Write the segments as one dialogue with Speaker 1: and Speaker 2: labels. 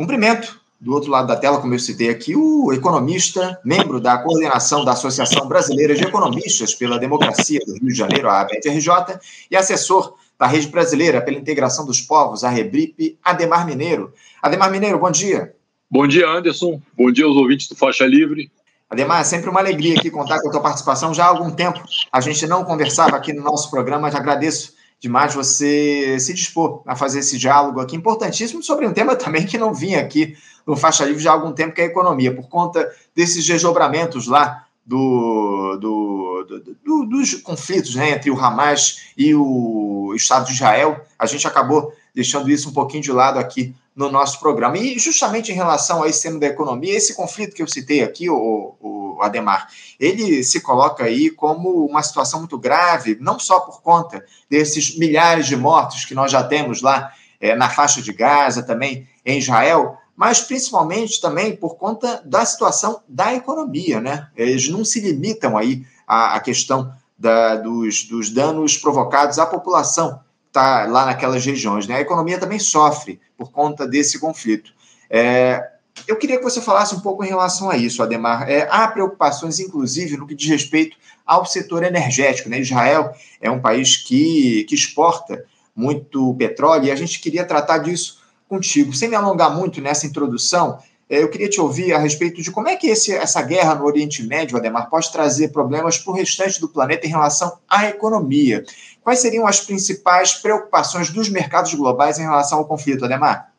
Speaker 1: Cumprimento do outro lado da tela, como eu citei aqui, o economista, membro da coordenação da Associação Brasileira de Economistas pela Democracia do Rio de Janeiro, a ABFRJ, e assessor da Rede Brasileira pela Integração dos Povos, a Rebrip, Ademar Mineiro. Ademar Mineiro, bom dia.
Speaker 2: Bom dia, Anderson. Bom dia aos ouvintes do Faixa Livre.
Speaker 1: Ademar, é sempre uma alegria aqui contar com a tua participação. Já há algum tempo a gente não conversava aqui no nosso programa, te agradeço demais você se dispor a fazer esse diálogo aqui importantíssimo sobre um tema também que não vinha aqui no Faixa Livre já há algum tempo, que é a economia, por conta desses desdobramentos lá do, do, do, dos conflitos né, entre o Hamas e o Estado de Israel, a gente acabou deixando isso um pouquinho de lado aqui no nosso programa. E justamente em relação a esse tema da economia, esse conflito que eu citei aqui, o, o Ademar, ele se coloca aí como uma situação muito grave, não só por conta desses milhares de mortos que nós já temos lá é, na faixa de Gaza, também em Israel, mas principalmente também por conta da situação da economia, né? Eles não se limitam aí à, à questão da, dos, dos danos provocados à população está lá naquelas regiões. Né? A economia também sofre por conta desse conflito. É, eu queria que você falasse um pouco em relação a isso, Ademar. É, há preocupações, inclusive, no que diz respeito ao setor energético. Né? Israel é um país que, que exporta muito petróleo e a gente queria tratar disso contigo. Sem me alongar muito nessa introdução, é, eu queria te ouvir a respeito de como é que esse, essa guerra no Oriente Médio, Ademar, pode trazer problemas para o restante do planeta em relação à economia. Quais seriam as principais preocupações dos mercados globais em relação ao conflito, Ademar?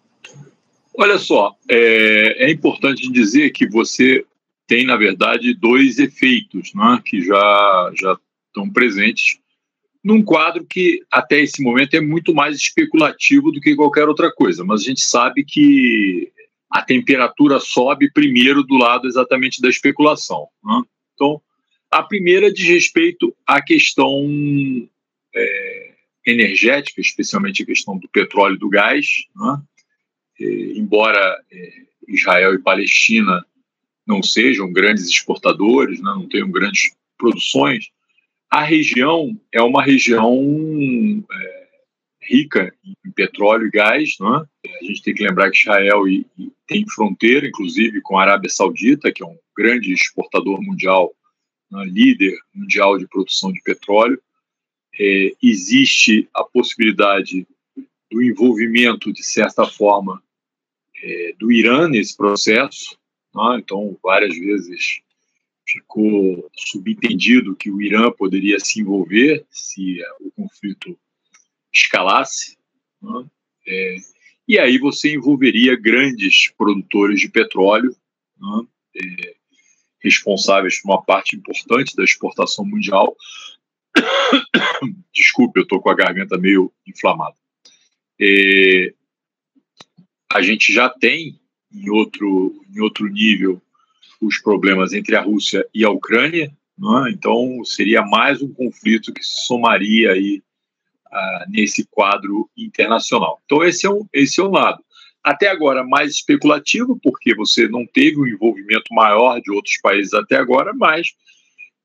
Speaker 2: Olha só, é, é importante dizer que você tem, na verdade, dois efeitos né, que já, já estão presentes num quadro que, até esse momento, é muito mais especulativo do que qualquer outra coisa. Mas a gente sabe que a temperatura sobe primeiro do lado exatamente da especulação. Né? Então, a primeira diz respeito à questão é, energética, especialmente a questão do petróleo e do gás, é, embora é, Israel e Palestina não sejam grandes exportadores, né? não tenham grandes produções, a região é uma região é, rica em petróleo e gás. Né? A gente tem que lembrar que Israel e, e tem fronteira, inclusive, com a Arábia Saudita, que é um grande exportador mundial, né? líder mundial de produção de petróleo é, existe a possibilidade do envolvimento, de certa forma, é, do Irã nesse processo. Né? Então, várias vezes ficou subentendido que o Irã poderia se envolver se o conflito escalasse. Né? É, e aí você envolveria grandes produtores de petróleo, né? é, responsáveis por uma parte importante da exportação mundial, Desculpe, eu estou com a garganta meio inflamada. É, a gente já tem em outro, em outro nível os problemas entre a Rússia e a Ucrânia, é? então seria mais um conflito que se somaria aí ah, nesse quadro internacional. Então esse é, um, esse é um lado. Até agora mais especulativo, porque você não teve um envolvimento maior de outros países até agora, mas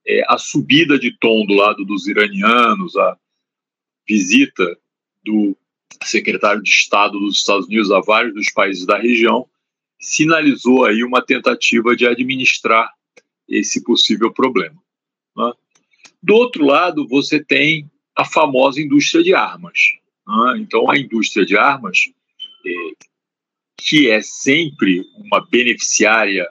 Speaker 2: é, a subida de tom do lado dos iranianos, a visita do secretário de Estado dos Estados Unidos a vários dos países da região, sinalizou aí uma tentativa de administrar esse possível problema. Né? Do outro lado, você tem a famosa indústria de armas. Né? Então, a indústria de armas, é, que é sempre uma beneficiária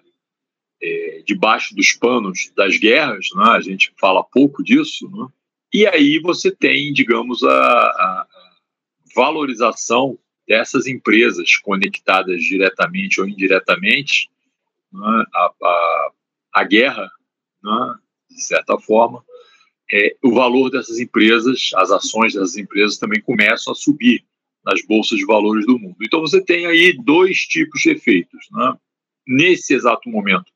Speaker 2: é, debaixo dos panos das guerras, né? a gente fala pouco disso, né? e aí você tem, digamos, a, a valorização dessas empresas conectadas diretamente ou indiretamente né? a, a, a, guerra, né? de certa forma, é, o valor dessas empresas, as ações dessas empresas também começam a subir nas bolsas de valores do mundo. Então você tem aí dois tipos de efeitos. Né? Nesse exato momento,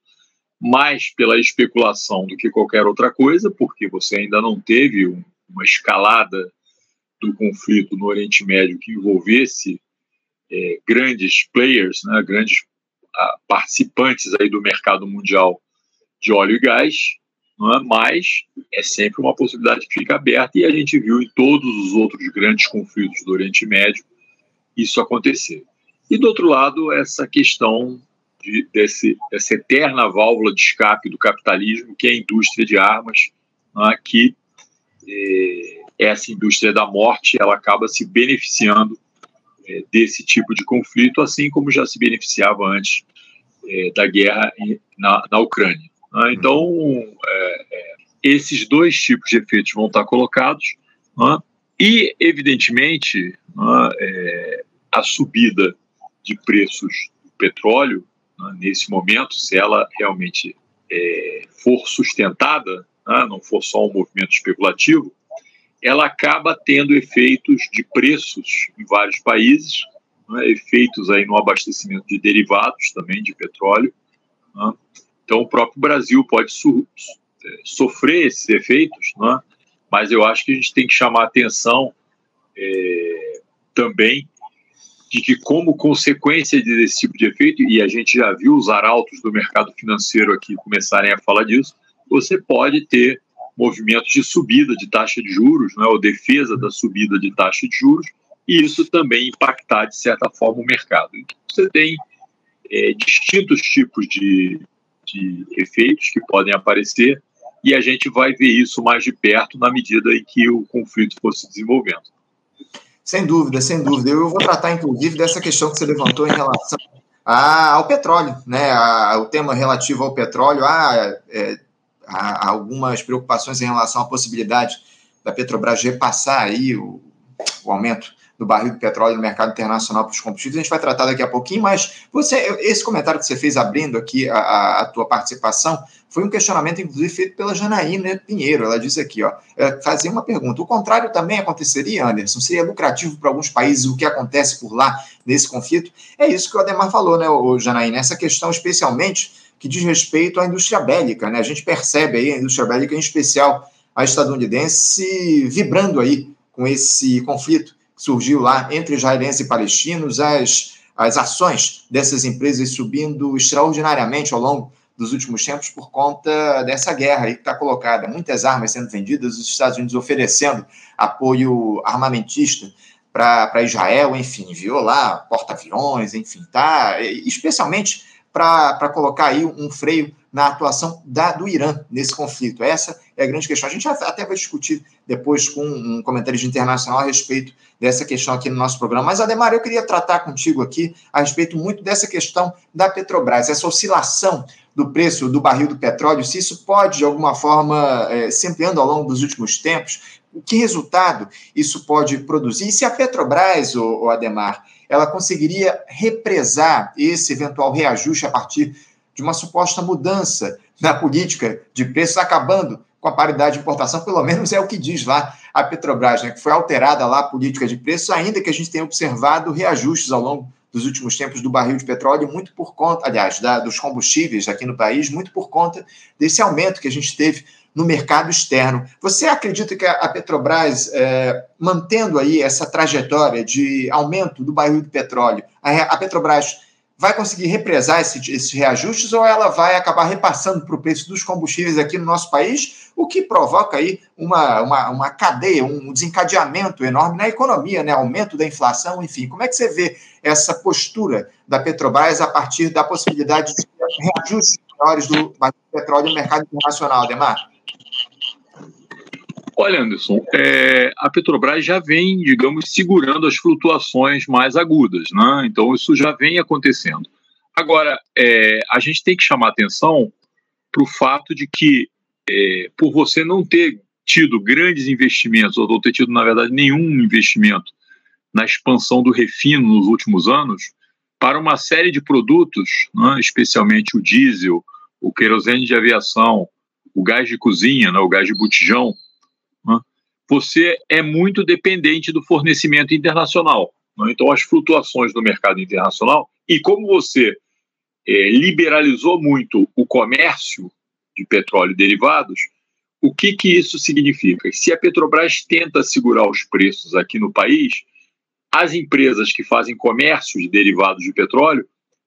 Speaker 2: mais pela especulação do que qualquer outra coisa, porque você ainda não teve um, uma escalada do conflito no Oriente Médio que envolvesse é, grandes players, né, grandes ah, participantes aí do mercado mundial de óleo e gás, é? mas é sempre uma possibilidade que fica aberta e a gente viu em todos os outros grandes conflitos do Oriente Médio isso acontecer. E do outro lado, essa questão de, desse, dessa eterna válvula de escape do capitalismo, que é a indústria de armas, né, que é, essa indústria da morte ela acaba se beneficiando é, desse tipo de conflito, assim como já se beneficiava antes é, da guerra na, na Ucrânia. Então, é, é, esses dois tipos de efeitos vão estar colocados, e, evidentemente, é, a subida de preços do petróleo, né, nesse momento, se ela realmente é, for sustentada, né, não for só um movimento especulativo, ela acaba tendo efeitos de preços em vários países, né, efeitos aí no abastecimento de derivados também de petróleo. Né. Então, o próprio Brasil pode so, é, sofrer esses efeitos, né, mas eu acho que a gente tem que chamar atenção é, também de que, como consequência desse tipo de efeito, e a gente já viu os arautos do mercado financeiro aqui começarem a falar disso, você pode ter movimentos de subida de taxa de juros, né, ou defesa da subida de taxa de juros, e isso também impactar, de certa forma, o mercado. Então, você tem é, distintos tipos de, de efeitos que podem aparecer, e a gente vai ver isso mais de perto na medida em que o conflito for se desenvolvendo.
Speaker 1: Sem dúvida, sem dúvida. Eu vou tratar, inclusive, dessa questão que você levantou em relação ao petróleo, né? A, o tema relativo ao petróleo, a, é, há algumas preocupações em relação à possibilidade da Petrobras repassar aí o, o aumento do barril de petróleo no mercado internacional para os combustíveis. A gente vai tratar daqui a pouquinho, mas você, esse comentário que você fez abrindo aqui a, a, a tua participação foi um questionamento, inclusive, feito pela Janaína Pinheiro. Ela disse aqui, ó, é, fazia uma pergunta. O contrário também aconteceria, Anderson? Seria lucrativo para alguns países o que acontece por lá nesse conflito? É isso que o Ademar falou, né, o Janaína? Essa questão, especialmente que diz respeito à indústria bélica. Né? A gente percebe aí a indústria bélica, em especial a estadunidense, vibrando aí com esse conflito surgiu lá entre israelenses e palestinos, as, as ações dessas empresas subindo extraordinariamente ao longo dos últimos tempos por conta dessa guerra aí que está colocada. Muitas armas sendo vendidas, os Estados Unidos oferecendo apoio armamentista para Israel, enfim, violar porta-aviões, enfim, tá? Especialmente para colocar aí um freio na atuação da, do Irã nesse conflito. Essa é a grande questão. A gente até vai discutir depois com um comentário internacional a respeito dessa questão aqui no nosso programa. Mas, Ademar, eu queria tratar contigo aqui a respeito muito dessa questão da Petrobras, essa oscilação do preço do barril do petróleo, se isso pode, de alguma forma, é, se ampliando ao longo dos últimos tempos, que resultado isso pode produzir? E se a Petrobras, o, o Ademar, ela conseguiria represar esse eventual reajuste a partir de uma suposta mudança na política de preços, acabando com a paridade de importação, pelo menos é o que diz lá a Petrobras, né, que foi alterada lá a política de preços, ainda que a gente tenha observado reajustes ao longo dos últimos tempos do barril de petróleo, muito por conta, aliás, da, dos combustíveis aqui no país, muito por conta desse aumento que a gente teve no mercado externo. Você acredita que a Petrobras, é, mantendo aí essa trajetória de aumento do barril de petróleo, a, Petrobras vai conseguir represar esse, esses reajustes ou ela vai acabar repassando para o preço dos combustíveis aqui no nosso país, o que provoca aí uma, uma, uma cadeia, um desencadeamento enorme na economia, né? aumento da inflação, enfim. Como é que você vê essa postura da Petrobras a partir da possibilidade de reajustes maiores do petróleo no mercado internacional, Demar?
Speaker 2: Olha, Anderson, é, a Petrobras já vem, digamos, segurando as flutuações mais agudas, né? Então isso já vem acontecendo. Agora, é, a gente tem que chamar atenção para o fato de que, é, por você não ter tido grandes investimentos, ou não ter tido, na verdade, nenhum investimento na expansão do refino nos últimos anos, para uma série de produtos, né, especialmente o diesel, o querosene de aviação, o gás de cozinha, né, o gás de botijão, você é muito dependente do fornecimento internacional. Né? Então, as flutuações do mercado internacional, e como você é, liberalizou muito o comércio de petróleo e derivados, o que, que isso significa? Se a Petrobras tenta segurar os preços aqui no país, as empresas que fazem comércio de derivados de petróleo,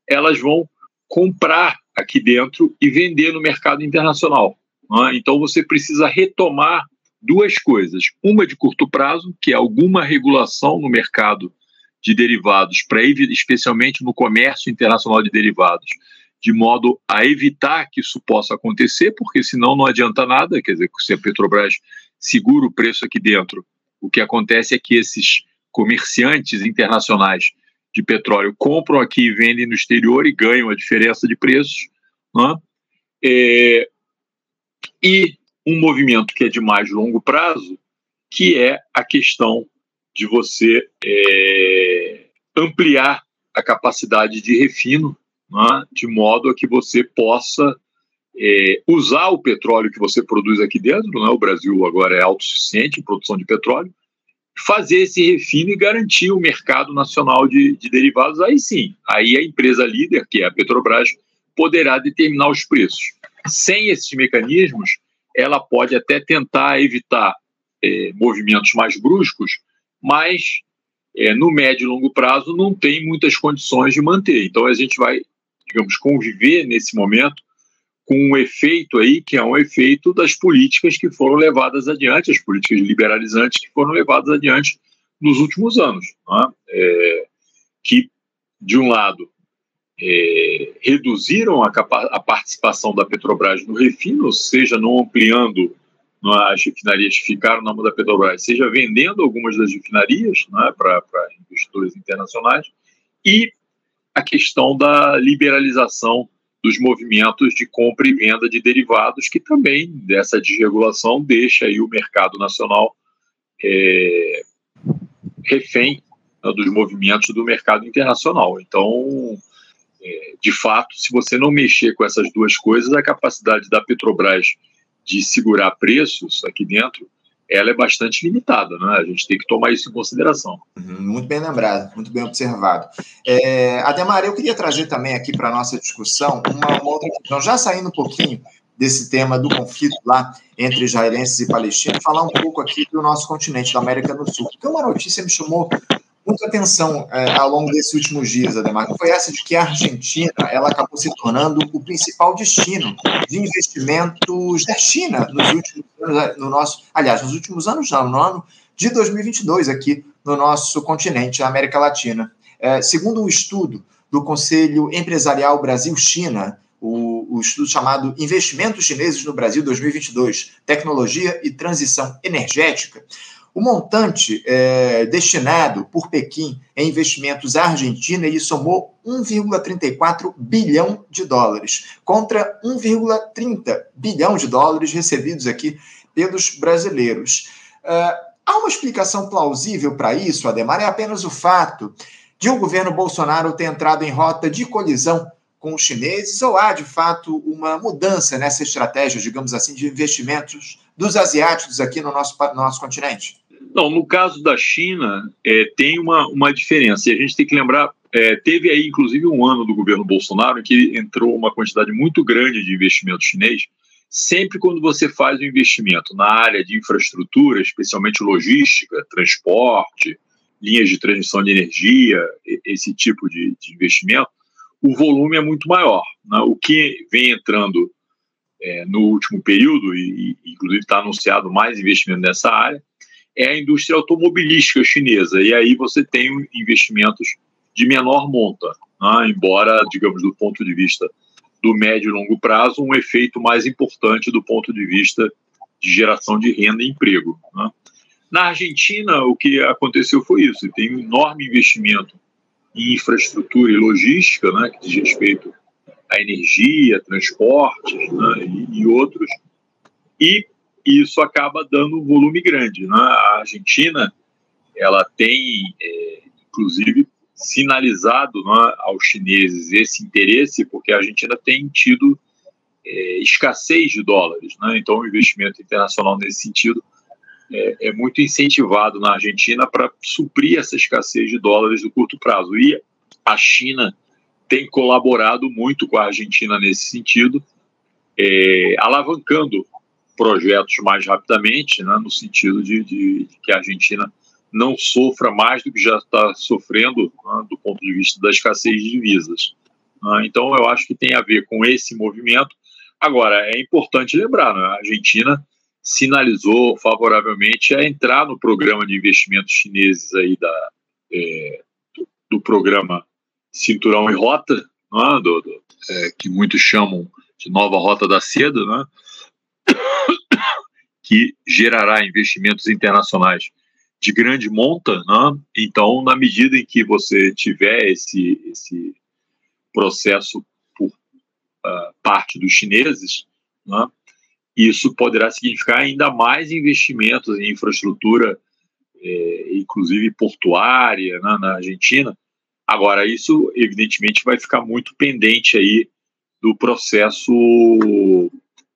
Speaker 2: elas vão comprar aqui dentro e vender no mercado internacional. Né? Então você precisa retomar duas coisas. Uma de curto prazo, que é alguma regulação no mercado de derivados, para especialmente no comércio internacional de derivados, de modo a evitar que isso possa acontecer, porque senão não adianta nada, quer dizer, se a Petrobras segura o preço aqui dentro, o que acontece é que esses comerciantes internacionais de petróleo compram aqui e vendem no exterior e ganham a diferença de preços. Né? É, e um movimento que é de mais longo prazo, que é a questão de você é, ampliar a capacidade de refino, né, de modo a que você possa é, usar o petróleo que você produz aqui dentro, né, o Brasil agora é autossuficiente em produção de petróleo, fazer esse refino e garantir o mercado nacional de, de derivados, aí sim, aí a empresa líder, que é a Petrobras, poderá determinar os preços. Sem esses mecanismos, ela pode até tentar evitar é, movimentos mais bruscos, mas é, no médio e longo prazo não tem muitas condições de manter. Então a gente vai, digamos, conviver nesse momento com um efeito aí que é um efeito das políticas que foram levadas adiante, as políticas liberalizantes que foram levadas adiante nos últimos anos, né? é, que de um lado é, reduziram a, a, participação da Petrobras no refino, seja não ampliando né, as refinarias que ficaram na mão da Petrobras, seja vendendo algumas das refinarias né, para investidores internacionais, e a questão da liberalização dos movimentos de compra e venda de derivados, que também dessa desregulação deixa aí o mercado nacional é, refém né, dos movimentos do mercado internacional. Então, é, de fato, se você não mexer com essas duas coisas, a capacidade da Petrobras de segurar preços aqui dentro, ela é bastante limitada, né? A gente tem que tomar isso em consideração.
Speaker 1: Uhum, muito bem lembrado, muito bem observado. É, Ademar, eu queria trazer também aqui para a nossa discussão uma, uma outra questão, já saindo um pouquinho desse tema do conflito lá entre israelenses e palestinos, falar um pouco aqui do nosso continente, da América do Sul, porque uma notícia me chamou muita atenção é, ao longo desses últimos dias, Ademar, foi essa de que a Argentina ela acabou se tornando o principal destino de investimentos da China nos últimos anos, no nosso, aliás, nos últimos anos não, no ano de 2022 aqui no nosso continente, a América Latina. É, segundo um estudo do Conselho Empresarial Brasil-China, o, o, estudo chamado Investimentos Chineses no Brasil 2022, Tecnologia e Transição Energética, o montante é, destinado por Pequim em investimentos à Argentina ele somou 1,34 bilhão de dólares, contra 1,30 bilhão de dólares recebidos aqui pelos brasileiros. Uh, há uma explicação plausível para isso, Ademar, é apenas o fato de o governo Bolsonaro ter entrado em rota de colisão com os chineses, ou há, de fato, uma mudança nessa estratégia, digamos assim, de investimentos dos asiáticos aqui no nosso, no nosso continente?
Speaker 2: Não, no caso da China, é, tem uma, uma diferença. E a gente tem que lembrar, é, teve aí inclusive um ano do governo Bolsonaro em que entrou uma quantidade muito grande de investimento chinês. Sempre quando você faz um investimento na área de infraestrutura, especialmente logística, transporte, linhas de transmissão de energia, esse tipo de, de investimento, o volume é muito maior. Né? O que vem entrando é, no último período, e, e inclusive está anunciado mais investimento nessa área, é a indústria automobilística chinesa. E aí você tem investimentos de menor monta, né? embora, digamos, do ponto de vista do médio e longo prazo, um efeito mais importante do ponto de vista de geração de renda e emprego. Né? Na Argentina, o que aconteceu foi isso: tem um enorme investimento em infraestrutura e logística, né, que diz respeito à energia, transportes né, e, e outros, e e isso acaba dando um volume grande. Né? A Argentina ela tem, é, inclusive, sinalizado né, aos chineses esse interesse, porque a Argentina tem tido é, escassez de dólares. Né? Então, o investimento internacional nesse sentido é, é muito incentivado na Argentina para suprir essa escassez de dólares no curto prazo. E a China tem colaborado muito com a Argentina nesse sentido, é, alavancando projetos mais rapidamente, né, no sentido de, de, de, que a Argentina não sofra mais do que já está sofrendo né, do ponto de vista da escassez de divisas. Né. Então, eu acho que tem a ver com esse movimento. Agora, é importante lembrar, né, a Argentina sinalizou favoravelmente a entrar no programa de investimentos chineses aí da, é, do programa Cinturão e Rota, né, do, do, é, que muitos chamam de nova Rota da Seda, né, que gerará investimentos internacionais de grande monta. Né, então, na medida em que você tiver esse, esse processo por uh, parte dos chineses, né, isso poderá significar ainda mais investimentos em infraestrutura, eh, inclusive portuária, né, na Argentina. Agora, isso evidentemente vai ficar muito pendente aí do processo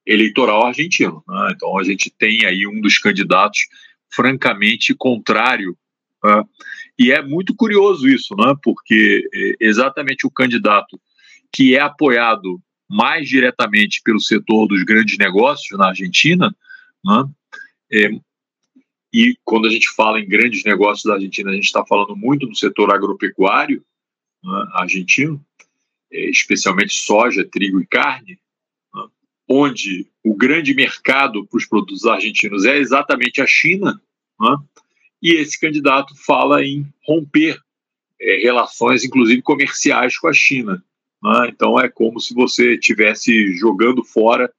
Speaker 2: eleitoral argentino. Né? Então, a gente tem aí um dos candidatos francamente contrário. Né? E é muito curioso isso, né? porque eh, exatamente o candidato que é apoiado mais diretamente pelo setor dos grandes negócios na Argentina, né? É, e quando a gente fala em grandes negócios da Argentina, a gente está falando muito do setor agropecuário né, argentino, é, especialmente soja, trigo e carne, onde o grande mercado para os produtos argentinos é exatamente a China, né, e esse candidato fala em romper é, relações, inclusive comerciais, com a China. Né? Então é como se você estivesse jogando fora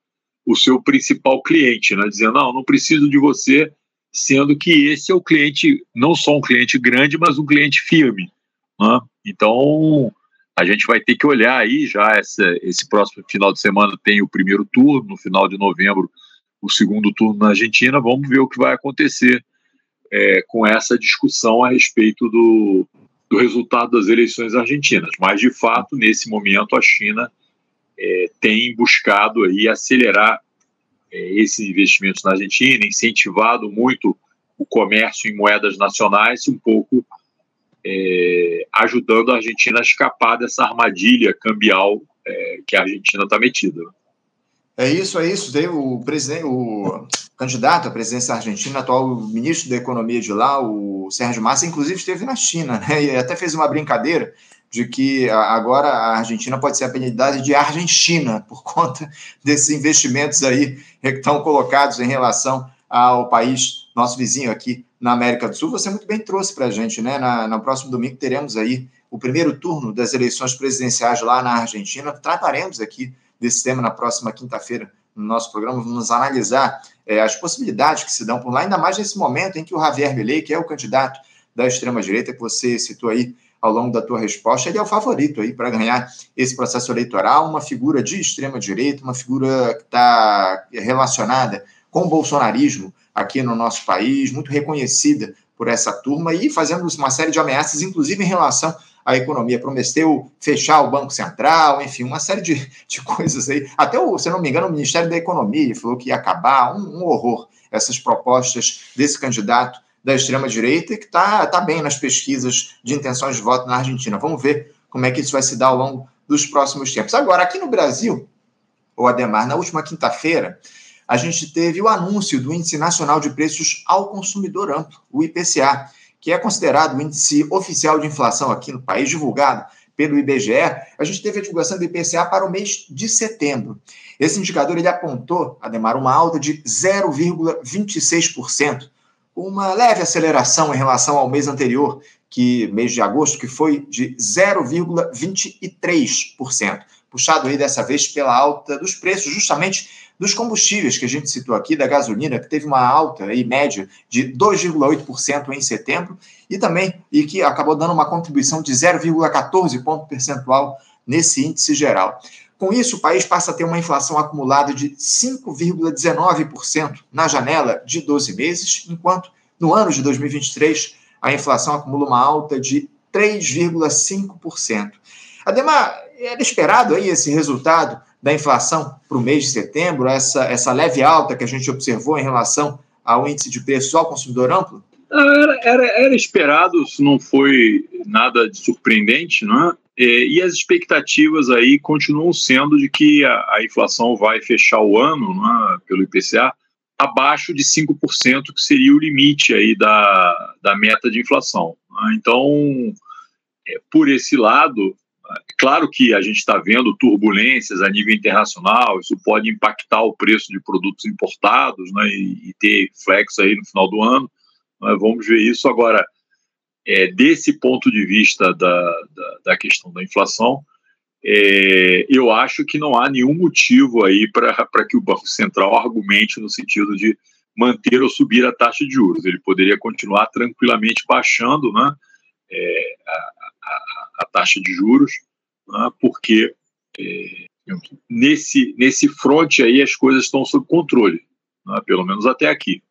Speaker 2: o seu principal cliente, né? dizendo, não, não preciso de você, sendo que esse é o cliente, não só um cliente grande, mas um cliente firme. Né? Então a gente vai ter que olhar aí já essa, esse próximo final de semana tem o primeiro turno, no final de novembro o segundo turno na Argentina, vamos ver o que vai acontecer é, com essa discussão a respeito do, do resultado das eleições argentinas. Mas, de fato, nesse momento, a China é, tem buscado aí acelerar é, esses investimentos na Argentina, incentivado muito o comércio em moedas nacionais, um pouco é, ajudando a Argentina a escapar dessa armadilha cambial é, que a Argentina está metida.
Speaker 1: É isso, é isso. Tem o o candidato à presidência argentina, atual ministro da Economia de lá, o Sérgio Massa, inclusive esteve na China, né? E até fez uma brincadeira de que agora a Argentina pode ser apelidada de Argentina por conta desses investimentos aí que estão colocados em relação ao país nosso vizinho aqui na América do Sul. Você muito bem trouxe para a gente, né? Na, no próximo domingo teremos aí o primeiro turno das eleições presidenciais lá na Argentina. Trataremos aqui desse tema na próxima quinta-feira no nosso programa. Vamos analisar é, as possibilidades que se dão por lá, ainda mais nesse momento em que o Javier Milei, que é o candidato da extrema-direita que você citou aí ao longo da tua resposta, ele é o favorito aí para ganhar esse processo eleitoral, uma figura de extrema-direita, uma figura que está relacionada com o bolsonarismo aqui no nosso país, muito reconhecida por essa turma e fazendo uma série de ameaças, inclusive em relação à economia. Prometeu fechar o Banco Central, enfim, uma série de, de coisas aí. Até, o, se não me engano, o Ministério da Economia falou que ia acabar, um, um horror, essas propostas desse candidato da extrema-direita que está tá bem nas pesquisas de intenções de voto na Argentina. Vamos ver como é que isso vai se dar ao longo dos próximos tempos. Agora, aqui no Brasil, o Ademar, na última quinta-feira, a gente teve o anúncio do Índice Nacional de Preços ao Consumidor Amplo, o IPCA, que é considerado o índice oficial de inflação aqui no país, divulgado pelo IBGE. A gente teve a divulgação do IPCA para o mês de setembro. Esse indicador ele apontou, Ademar, uma alta de 0,26%, uma leve aceleração em relação ao mês anterior, que mês de agosto, que foi de 0,23%, puxado aí dessa vez pela alta dos preços, justamente dos combustíveis que a gente citou aqui, da gasolina, que teve uma alta aí, média de 2,8% em setembro, e também e que acabou dando uma contribuição de 0,14 ponto percentual nesse índice geral. Com isso, o país passa a ter uma inflação acumulada de 5,19% na janela de 12 meses, enquanto no ano de 2023 a inflação acumula uma alta de 3,5%. Ademar, era esperado aí esse resultado da inflação para o mês de setembro, essa, essa leve alta que a gente observou em relação ao índice de preços ao consumidor amplo?
Speaker 2: Era, era, era esperado, isso não foi nada de surpreendente, não é? E, as expectativas aí continuam sendo de que a, a inflação vai fechar o ano, é? pelo IPCA, abaixo de 5%, que seria o limite aí da, da meta de inflação. É? Então, é, por esse lado, Claro que a gente está vendo turbulências a nível internacional, isso pode impactar o preço de produtos importados né, e, ter flex aí no final do ano. Né, vamos ver isso agora. é, desse ponto de vista da, da, da questão da inflação, é, eu acho que não há nenhum motivo aí para que o Banco Central argumente no sentido de manter ou subir a taxa de juros. Ele poderia continuar tranquilamente baixando né, é, a, a, a, taxa de juros, né, porque é, nesse, nesse fronte aí as coisas estão sob controle, né, pelo menos até aqui.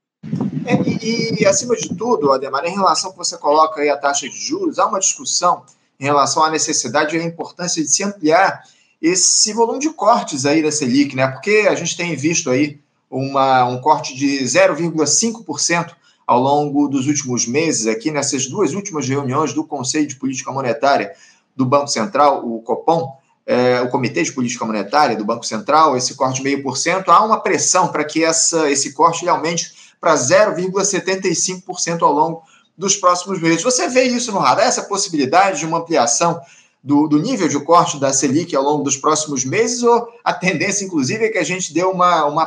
Speaker 1: É, e, e, acima de tudo, Ademar, em relação que você coloca aí a taxa de juros, há uma discussão em relação à necessidade e à importância de se ampliar esse volume de cortes aí da Selic, né? Porque a gente tem visto aí uma, um corte de 0,5% ao longo dos últimos meses, aqui nessas duas últimas reuniões do Conselho de Política Monetária do Banco Central, o Copom, é, o Comitê de Política Monetária do Banco Central, esse corte meio por cento, há uma pressão para que essa, esse corte aumente para 0,75% ao longo dos próximos meses. Você vê isso no radar, essa possibilidade de uma ampliação do, do, nível de corte da Selic ao longo dos próximos meses, ou a tendência, inclusive, é que a gente dê uma, uma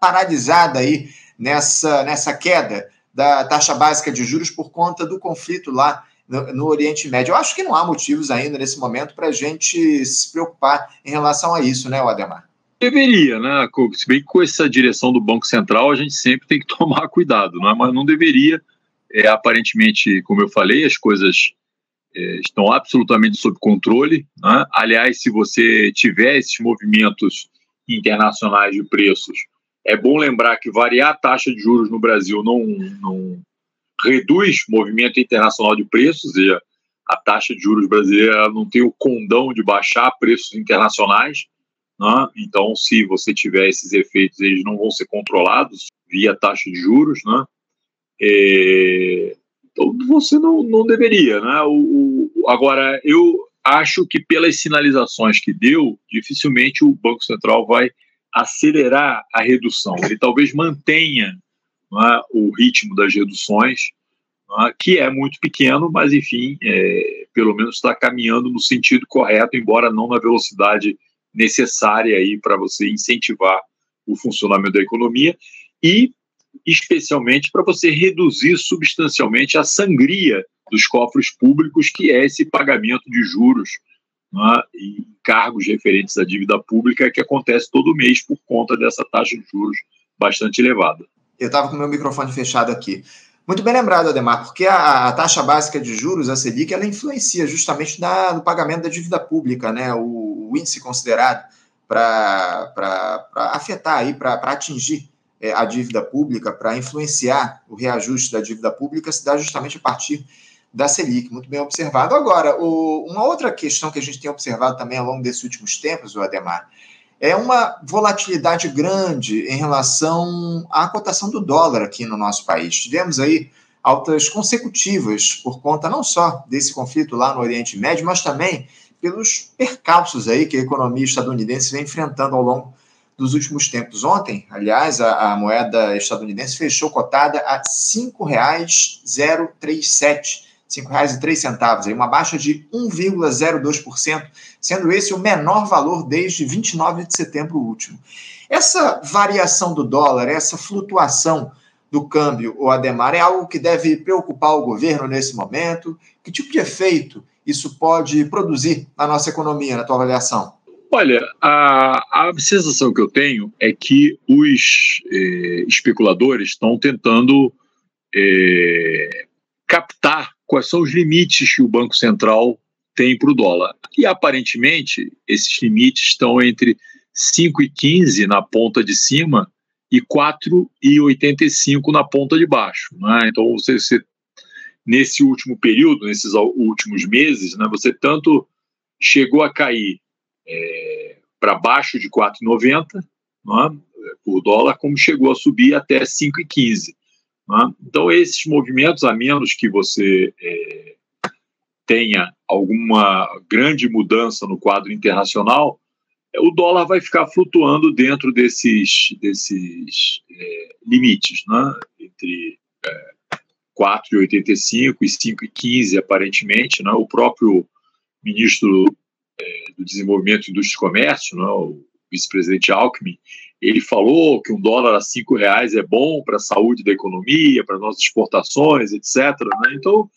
Speaker 1: paralisada aí nessa, nessa queda da taxa básica de juros por conta do conflito lá no, no Oriente Médio? Eu acho que não há motivos ainda nesse momento para a gente se preocupar em relação a isso, né, Ademar?
Speaker 2: Deveria, né, Se bem que com essa direção do Banco Central a gente sempre tem que tomar cuidado, né? mas não deveria. É, aparentemente, como eu falei, as coisas é, estão absolutamente sob controle. Né? Aliás, se você tiver esses movimentos internacionais de preços, é bom lembrar que variar a taxa de juros no Brasil não, não reduz movimento internacional de preços, e a taxa de juros brasileira não tem o condão de baixar preços internacionais. Né? Então, se você tiver esses efeitos, eles não vão ser controlados via taxa de juros. Né? É... Então, você não, não deveria. Né? O, o, agora, eu acho que pelas sinalizações que deu, dificilmente o Banco Central vai acelerar a redução. Ele talvez mantenha é, o ritmo das reduções, é, que é muito pequeno, mas enfim, é, pelo menos está caminhando no sentido correto, embora não na velocidade necessária aí para você incentivar o funcionamento da economia e especialmente para você reduzir substancialmente a sangria dos cofres públicos, que é esse pagamento de juros né, e encargos referentes à dívida pública que acontece todo mês por conta dessa taxa de juros bastante elevada.
Speaker 1: Eu estava com meu microfone fechado aqui. Muito bem lembrado, Ademar, porque a, a, taxa básica de juros, a Selic, ela influencia justamente na, no pagamento da dívida pública, né? O, o índice considerado para afetar aí, para atingir é, a dívida pública, para influenciar o reajuste da dívida pública, se dá justamente a partir da Selic, muito bem observado. Agora, o, uma outra questão que a gente tem observado também ao longo desses últimos tempos, o Ademar, é uma volatilidade grande em relação à cotação do dólar aqui no nosso país. Tivemos aí altas consecutivas por conta não só desse conflito lá no Oriente Médio, mas também pelos percalços aí que a economia estadunidense vem enfrentando ao longo dos últimos tempos. Ontem, aliás, a, a moeda estadunidense fechou cotada a R$ 5,037 R$ 5,03, uma baixa de 1,02%, sendo esse o menor valor desde 29 de setembro último. Essa variação do dólar, essa flutuação do câmbio, o Ademar, é algo que deve preocupar o governo nesse momento? Que tipo de efeito isso pode produzir na nossa economia, na tua avaliação?
Speaker 2: Olha, a, a sensação que eu tenho é que os eh, especuladores estão tentando eh, captar quais são os limites que o Banco Central tem para o dólar. E aparentemente, esses limites estão entre 5,15 na ponta de cima e 4,85 na ponta de baixo. Né? Então, você, você, nesse último período, nesses últimos meses, né, você tanto chegou a cair é, para baixo de 4,90 né, por dólar, como chegou a subir até 5,15. Né? Então, esses movimentos, a menos que você é, tenha alguma grande mudança no quadro internacional, o dólar vai ficar flutuando dentro desses, desses é, limites, né? entre é, 4,85 e 5,15, aparentemente. Né? O próprio ministro é, do Desenvolvimento, Indústria e Comércio, né? o vice-presidente Alckmin, ele falou que um dólar a cinco reais é bom para a saúde da economia, para nossas exportações, etc. Né? Então,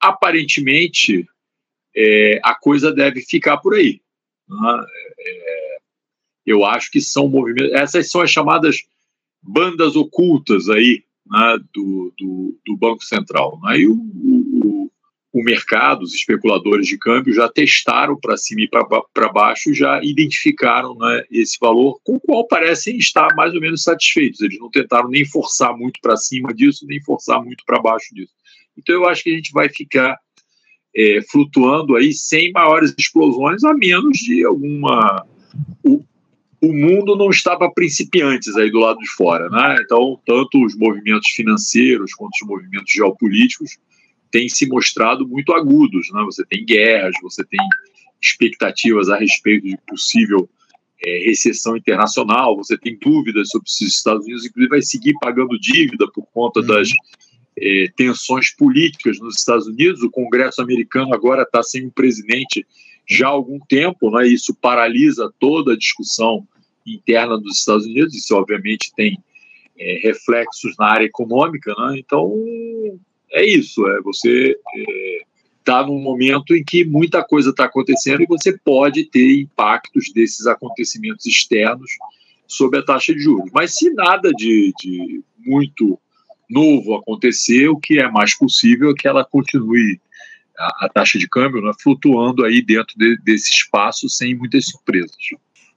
Speaker 2: aparentemente, é, a coisa deve ficar por aí. Né? É, eu acho que são movimentos. Essas são as chamadas bandas ocultas aí né, do, do, do, Banco Central. Né? E o, o, mercado, os especuladores de câmbio já testaram para cima e para baixo, já identificaram né, esse valor com o qual parecem estar mais ou menos satisfeitos. Eles não tentaram nem forçar muito para cima disso, nem forçar muito para baixo disso. Então eu acho que a gente vai ficar é, flutuando aí sem maiores explosões, a menos de alguma. O, o mundo não está para principiantes aí do lado de fora, né? Então, tanto os movimentos financeiros quanto os movimentos geopolíticos têm se mostrado muito agudos, né? Você tem guerras, você tem expectativas a respeito de possível é, recessão internacional, você tem dúvidas sobre se os Estados Unidos, inclusive, vai seguir pagando dívida por conta uhum. das é, tensões políticas nos Estados Unidos. O Congresso americano agora está sem um presidente já há algum tempo, né? isso paralisa toda a discussão interna dos Estados Unidos. Isso, obviamente, tem é, reflexos na área econômica. Né? Então, é isso. É, você está é, num momento em que muita coisa está acontecendo e você pode ter impactos desses acontecimentos externos sobre a taxa de juros. Mas se nada de, de muito novo acontecer, o que é mais possível é que ela continue a, a taxa de câmbio né, flutuando aí dentro de, desse espaço sem muitas surpresas.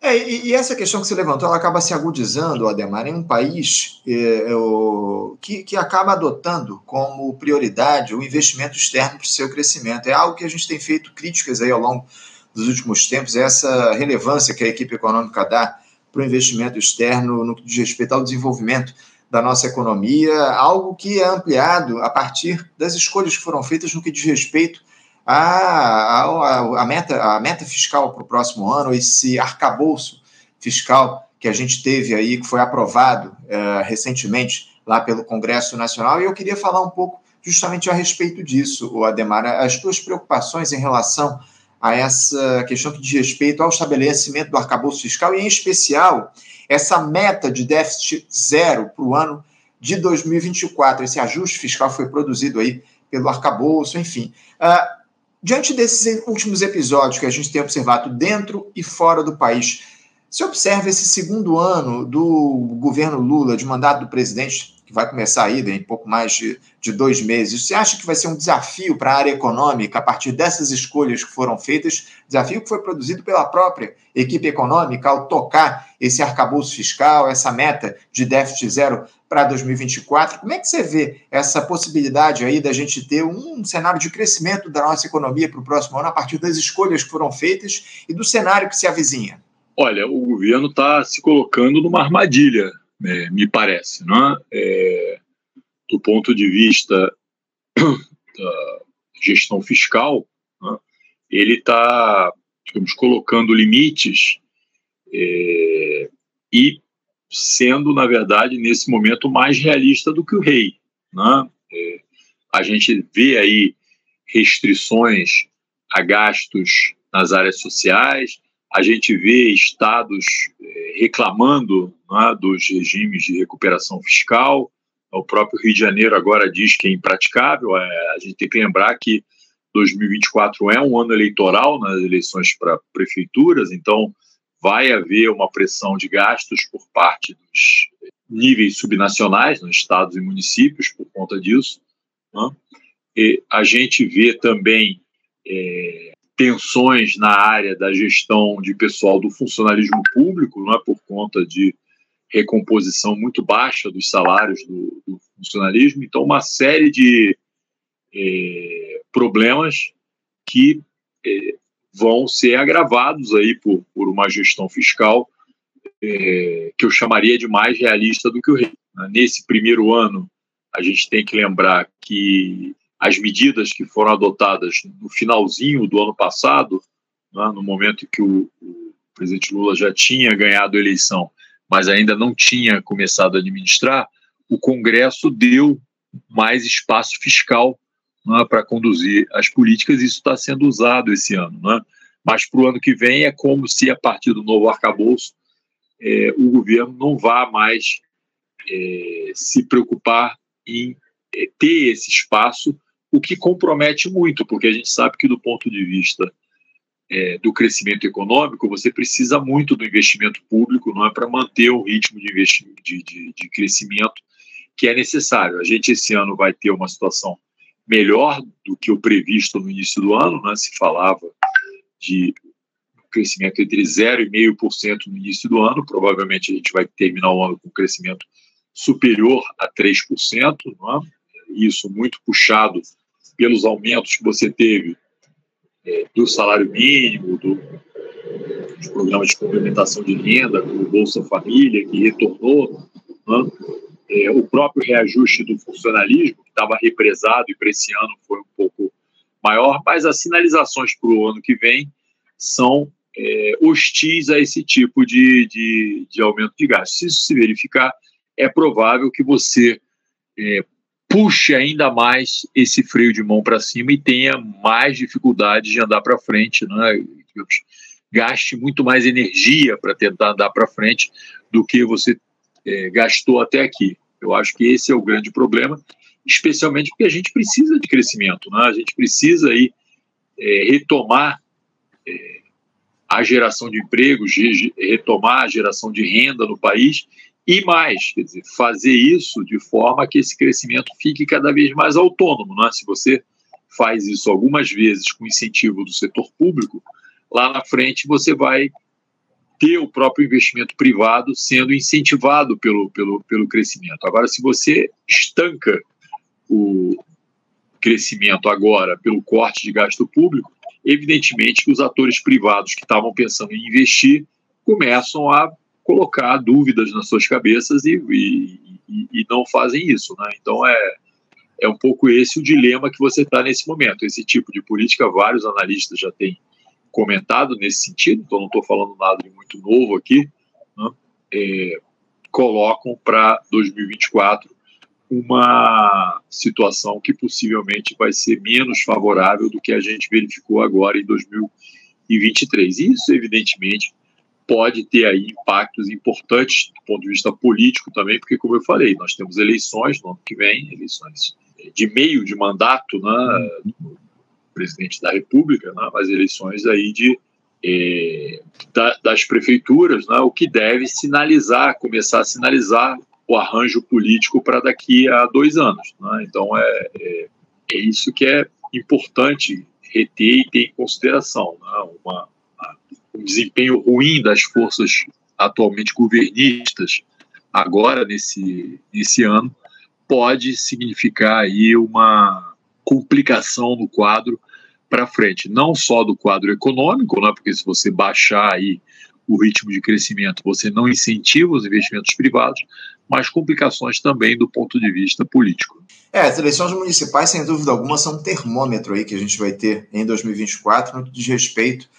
Speaker 1: É, e, e, essa questão que você levantou, ela acaba se agudizando, Ademar, em um país é, o, que, que acaba adotando como prioridade o investimento externo para o seu crescimento. É algo que a gente tem feito críticas aí ao longo dos últimos tempos, é essa relevância que a equipe econômica dá para o investimento externo no que diz respeito ao desenvolvimento da nossa economia, algo que é ampliado a partir das escolhas que foram feitas no que diz respeito à, à, à meta, à meta fiscal para o próximo ano, esse arcabouço fiscal que a gente teve aí, que foi aprovado uh, recentemente lá pelo Congresso Nacional, e eu queria falar um pouco justamente a respeito disso, Ademar, as tuas preocupações em relação a essa questão que diz respeito ao estabelecimento do arcabouço fiscal e, em especial, essa meta de déficit zero para o ano de 2024. Esse ajuste fiscal foi produzido aí pelo arcabouço, enfim. Uh, diante desses últimos episódios que a gente tem observado dentro e fora do país, se observa esse segundo ano do governo Lula, de mandato do presidente, que vai começar aí em pouco mais de, de dois meses, você acha que vai ser um desafio para a área econômica a partir dessas escolhas que foram feitas? Desafio que foi produzido pela própria equipe econômica ao tocar esse arcabouço fiscal, essa meta de déficit zero para 2024. Como é que você vê essa possibilidade aí da gente ter um cenário de crescimento da nossa economia para o próximo ano a partir das escolhas que foram feitas e do cenário que se avizinha?
Speaker 2: Olha, o governo está se colocando numa armadilha é, me parece. Não é? é? do ponto de vista da gestão fiscal, é? ele está, colocando limites é, e sendo, na verdade, nesse momento, mais realista do que o rei. É? a gente vê aí restrições a gastos nas áreas sociais, a gente vê estados eh, reclamando né, dos regimes de recuperação fiscal. O próprio Rio de Janeiro agora diz que é impraticável. É, a gente tem que lembrar que 2024 é um ano eleitoral nas eleições para prefeituras, então vai haver uma pressão de gastos por parte dos níveis subnacionais, nos estados e municípios, por conta disso. Né? A gente vê também é, tensões na área da gestão de pessoal do funcionalismo público, não é por conta de recomposição muito baixa dos salários do, do funcionalismo, então uma série de é, problemas que é, vão ser agravados aí por, por uma gestão fiscal é, que eu chamaria de mais realista do que o rei. Nesse primeiro ano, a gente tem que lembrar que as medidas que foram adotadas no finalzinho do ano passado, né, no momento que o, o, presidente Lula já tinha ganhado a eleição, mas ainda não tinha começado a administrar, o Congresso deu mais espaço fiscal né, para conduzir as políticas, e isso está sendo usado esse ano. Né? Mas para o ano que vem é como se, a partir do novo arcabouço, é, o governo não vá mais é, se preocupar em é, ter esse espaço o que compromete muito, porque a gente sabe que do ponto de vista é, do crescimento econômico, você precisa muito do investimento público, não é para manter o ritmo de, de, de, de crescimento que é necessário. A gente esse ano vai ter uma situação melhor do que o previsto no início do ano, né? se falava de crescimento entre 0,5% no início do ano, provavelmente a gente vai terminar o ano com um crescimento superior a 3%, não é? isso muito puxado pelos aumentos que você teve é, do salário mínimo, do, dos programas de complementação de renda, do Bolsa Família, que retornou, né? é, o próprio reajuste do funcionalismo, que estava represado e para esse ano foi um pouco maior, mas as sinalizações para o ano que vem são é, hostis a esse tipo de, de, de, aumento de gastos. Se isso se verificar, é provável que você é, puxe ainda mais esse freio de mão para cima e tenha mais dificuldade de andar para frente, né? gaste muito mais energia para tentar andar para frente do que você é, gastou até aqui. Eu acho que esse é o grande problema, especialmente porque a gente precisa de crescimento, né? a gente precisa aí, é, retomar é, a geração de empregos, retomar a geração de renda no país e mais, quer dizer, fazer isso de forma que esse crescimento fique cada vez mais autônomo. Né? Se você faz isso algumas vezes com incentivo do setor público, lá na frente você vai ter o próprio investimento privado sendo incentivado pelo, pelo, pelo crescimento. Agora, se você estanca o crescimento agora pelo corte de gasto público, evidentemente que os atores privados que estavam pensando em investir começam a colocar dúvidas nas suas cabeças e, e, e não fazem isso. Né? Então é, é um pouco esse o dilema que você está nesse momento. Esse tipo de política, vários analistas já têm comentado nesse sentido, então não estou falando nada de muito novo aqui, né? é, colocam para 2024 uma situação que possivelmente vai ser menos favorável do que a gente verificou agora em 2023. Isso, evidentemente, pode ter aí impactos importantes do ponto de vista político também, porque, como eu falei, nós temos eleições no ano que vem, eleições de meio de mandato né, do presidente da República, né, mas eleições aí de, é, da, das prefeituras, né, o que deve sinalizar, começar a sinalizar o arranjo político para daqui a dois anos. Né? Então, é, é, é, isso que é importante reter e ter em consideração. Né? Uma, um desempenho ruim das forças atualmente governistas agora nesse, nesse ano pode significar aí uma complicação no quadro para frente, não só do quadro econômico, né, porque se você baixar aí o ritmo de crescimento, você não incentiva os investimentos privados, mas complicações também do ponto de vista político.
Speaker 1: É, as eleições municipais, sem dúvida alguma, são um termômetro aí que a gente vai ter em 2024 no que diz respeito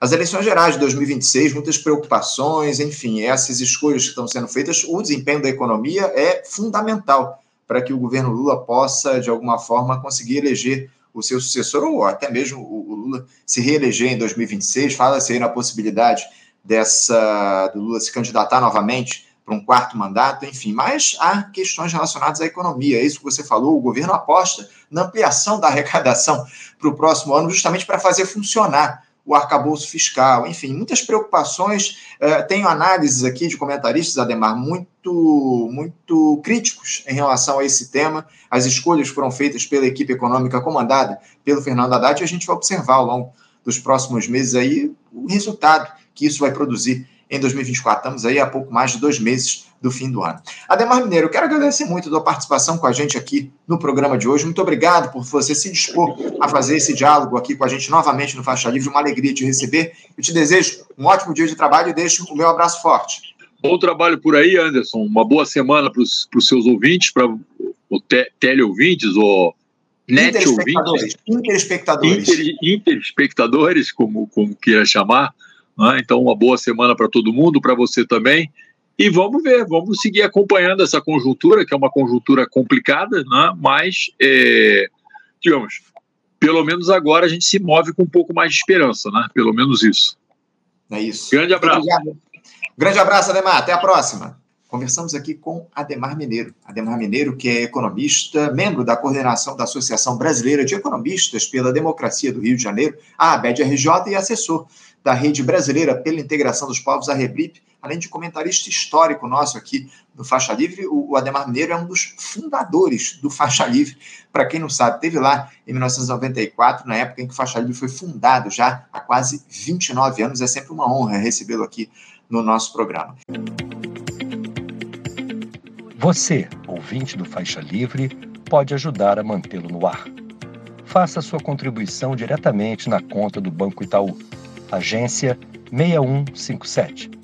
Speaker 1: as eleições gerais de 2026, muitas preocupações, enfim, essas escolhas que estão sendo feitas, o desempenho da economia é fundamental para que o governo Lula possa, de alguma forma, conseguir eleger o seu sucessor, ou até mesmo o Lula se reeleger em 2026. Fala-se aí na possibilidade dessa do Lula se candidatar novamente para um quarto mandato, enfim, mas há questões relacionadas à economia. É isso que você falou, o governo aposta na ampliação da arrecadação para o próximo ano, justamente para fazer funcionar o arcabouço fiscal, enfim, muitas preocupações. É, tenho análises aqui de comentaristas, Ademar, muito, muito críticos em relação a esse tema. As escolhas foram feitas pela equipe econômica comandada pelo Fernando Haddad e a gente vai observar ao longo dos próximos meses aí o resultado que isso vai produzir em 2024. Estamos aí há pouco mais de dois meses do fim do ano. Ademar Mineiro, quero agradecer muito a tua participação com a gente aqui no programa de hoje. Muito obrigado por você se dispor a fazer esse diálogo aqui com a gente novamente no Faixa Livre. Uma alegria te receber. Eu te desejo um ótimo dia de trabalho e deixo o meu abraço forte.
Speaker 2: Bom trabalho por aí, Anderson. Uma boa semana para os seus ouvintes, para os te, teleouvintes ou net ouvintes.
Speaker 1: Interespectadores.
Speaker 2: Inter, interespectadores, como, como queira chamar. Né? Então, uma boa semana para todo mundo, para você também. E vamos ver, vamos seguir acompanhando essa conjuntura, que é uma conjuntura complicada, né? mas, é, digamos, pelo menos agora a gente se move com um pouco mais de esperança, né? Pelo menos isso.
Speaker 1: É isso.
Speaker 2: Grande abraço.
Speaker 1: Grande abraço, Ademar. Até a próxima. Conversamos aqui com Ademar Mineiro. Ademar Mineiro, que é economista, membro da coordenação da Associação Brasileira de Economistas pela Democracia do Rio de Janeiro, a ABED-RJ, e assessor da Rede Brasileira pela Integração dos Povos, a REBRIP, além de comentarista histórico nosso aqui do Faixa Livre. O Ademar Mineiro é um dos fundadores do Faixa Livre. Para quem não sabe, teve lá em 1994, na época em que o Faixa Livre foi fundado, já há quase 29 anos. É sempre uma honra recebê-lo aqui no nosso programa.
Speaker 3: Você, ouvinte do Faixa Livre, pode ajudar a mantê-lo no ar. Faça sua contribuição diretamente na conta do Banco Itaú, agência 6157